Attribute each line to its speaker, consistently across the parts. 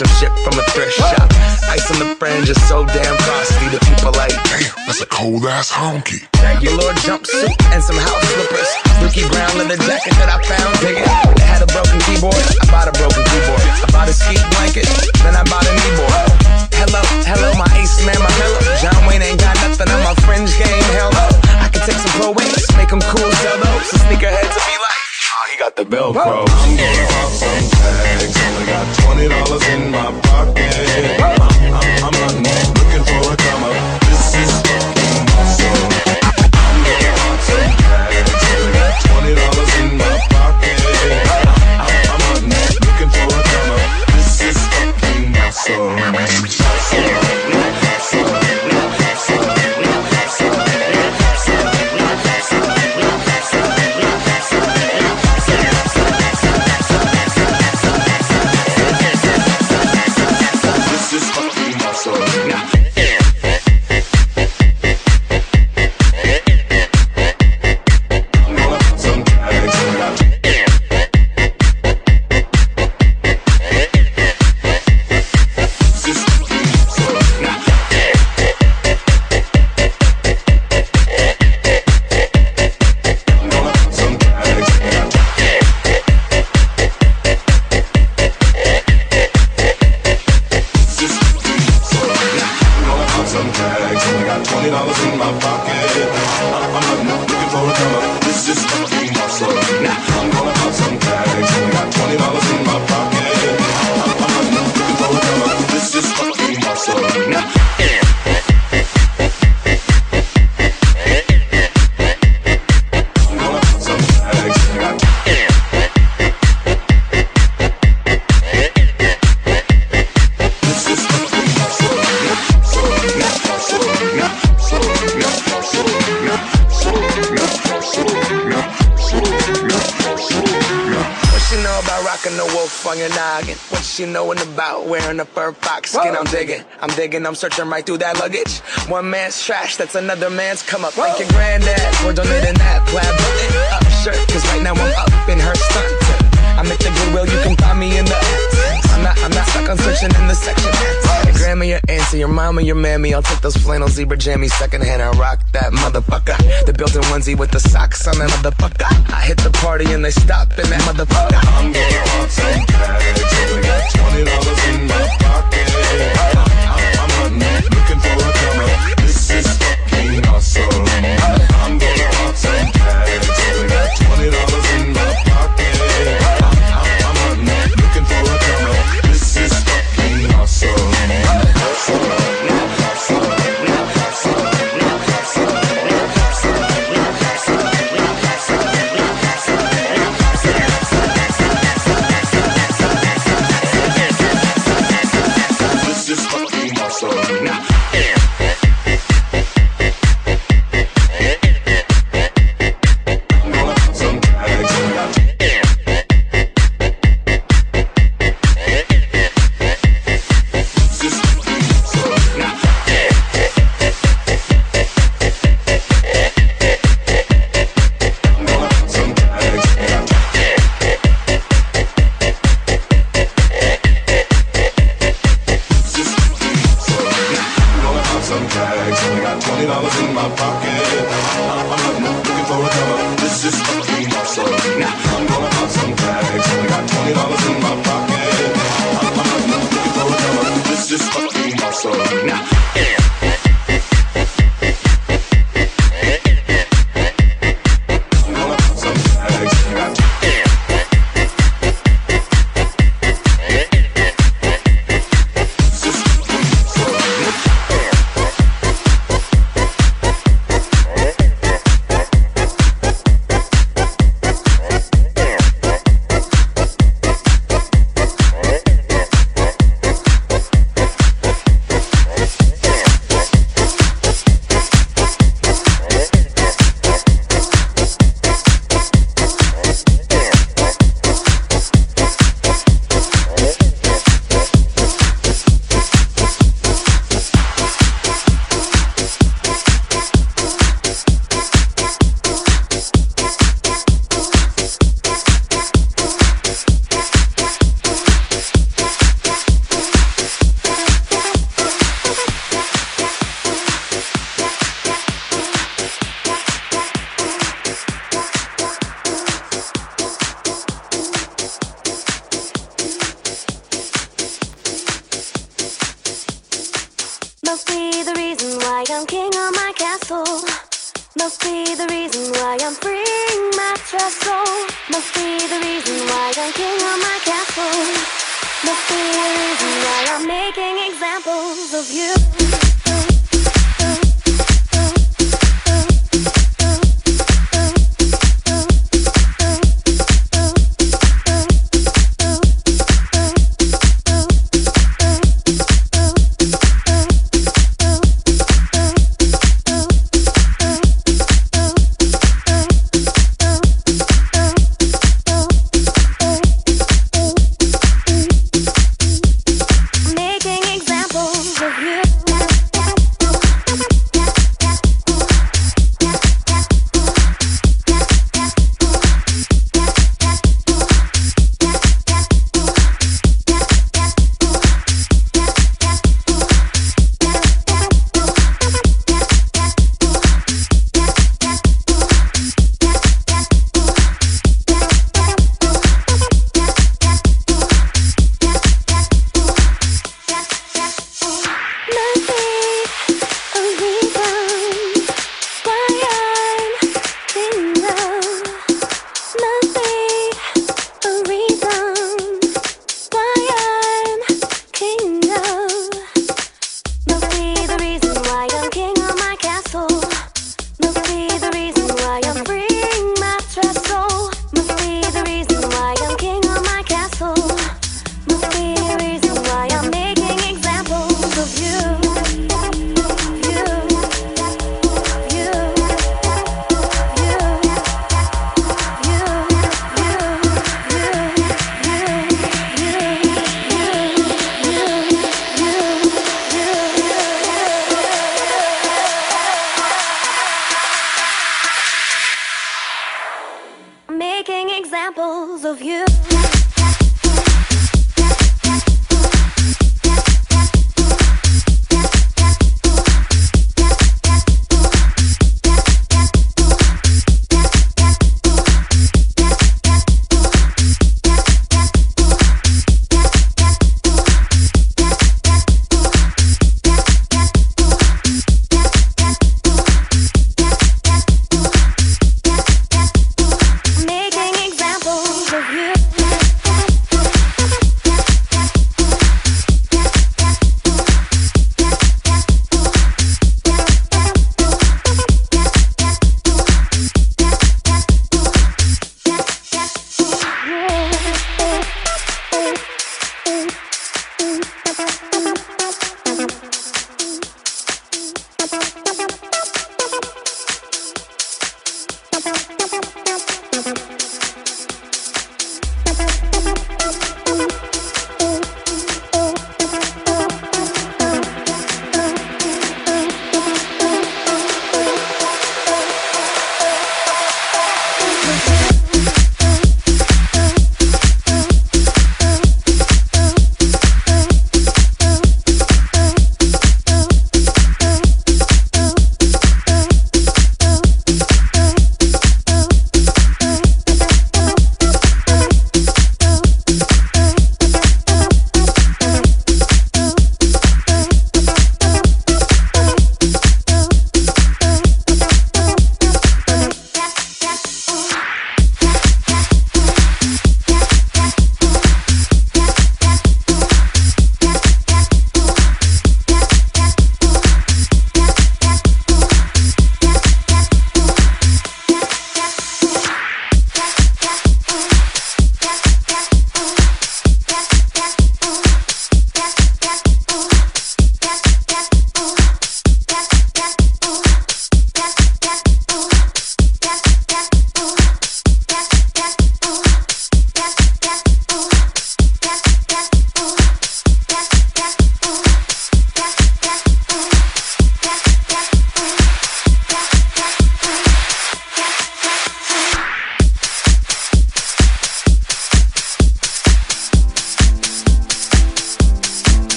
Speaker 1: some
Speaker 2: shit from a thrift shop. Ice on the fringe is so damn frosty. that people like, damn,
Speaker 1: that's a cold ass honky.
Speaker 2: Regular jumpsuit and some house slippers. Ricky Brown leather jacket that I found digging. It had a broken keyboard. I bought a broken keyboard. I bought a ski blanket. Then I bought a keyboard. Hello, hello, my ace man, my mellow. John Wayne ain't got nothing on my fringe game. Hello. I can take some pro wings, make them cool, sell those. So sneakerheads to be got the Velcro.
Speaker 1: I'm gonna pop some tags. Only got twenty dollars in my pocket. I'm, I'm, I'm not looking for a come
Speaker 2: she knowin' about wearing a fur fox skin? I'm digging, I'm digging, I'm searching right through that luggage. One man's trash, that's another man's come up. Thank your granddad for donating that plaid button up shirt. Cause right now I'm up in her stunt. I'm at the Goodwill, you can find me in the. I'm not, I'm not stuck on searching in the section. Your grandma, your auntie, your mama, your mammy. I'll take those flannel zebra jammies secondhand and rock that motherfucker. The built-in onesie with the socks on that motherfucker. I hit the party and they stop in that motherfucker.
Speaker 1: I'm gonna pop some tags. Only got twenty dollars in my pocket.
Speaker 3: Must be the reason why I'm king of my castle. Must be the reason why I'm freeing my soul. Must be the reason why I'm king of my castle. Must be the reason why I'm. Making examples of you.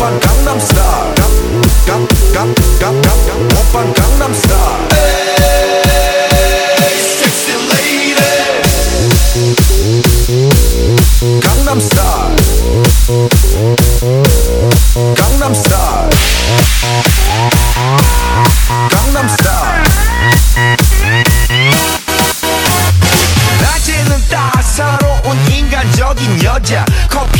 Speaker 1: 오빤 강남 스타 강강강강강 오빤 강남 스타 강남 스타 강남 스타 강남 스타 낮에는 따사로운 인간적인 여자. 커피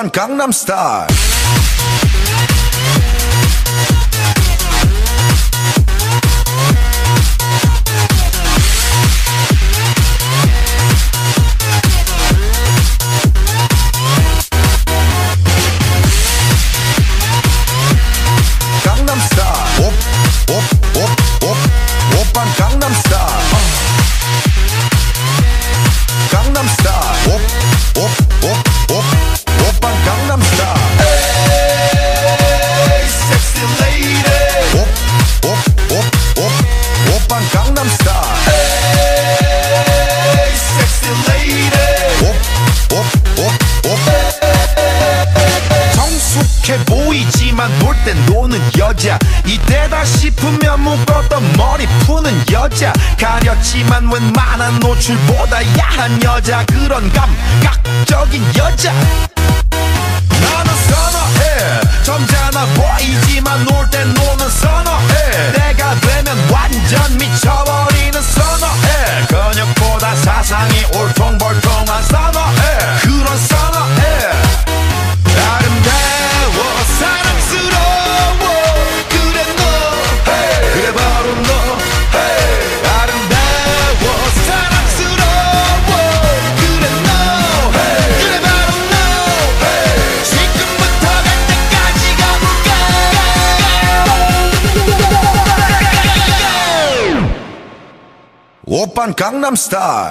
Speaker 1: von Gangnam Style. 싶으면 묶었던 머리 푸는 여자. 가렸지만 웬만한 노출보다 야한 여자. 그런 감각적인 여자. 나는 선어해. 점잖아 보이지만 놀땐 노는 선어해. 내가 되면 완전 미쳐버리는 선어해. 근육보다 사상이 울퉁불퉁한 선어 Japan Gangnam Style.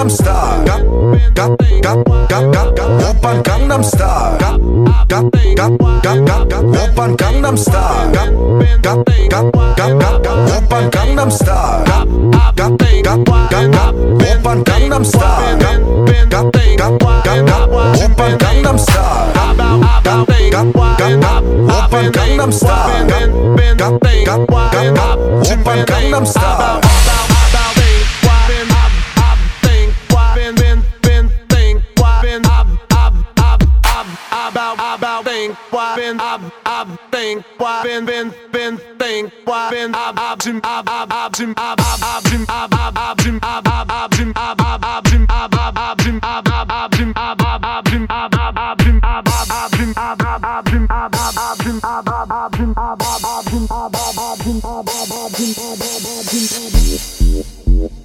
Speaker 1: Gangnam Style. Oppan Gangnam Style. Oppan Gangnam Style. Oppan Gangnam Style. Oppan Gangnam Style. Oppan Gangnam Style. Oppan Gangnam Style. Oppan Gangnam Style. think why been I I think why been been been think why been I I Jim I I I Jim I I I Jim I I I Jim I I I Jim I I I Jim I I I Jim I I I Jim I I I Jim I I I Jim I I I Jim I I I Jim I I I Jim I I I Jim I I I Jim I
Speaker 4: I I Jim I I I Jim I I I Jim I I I Jim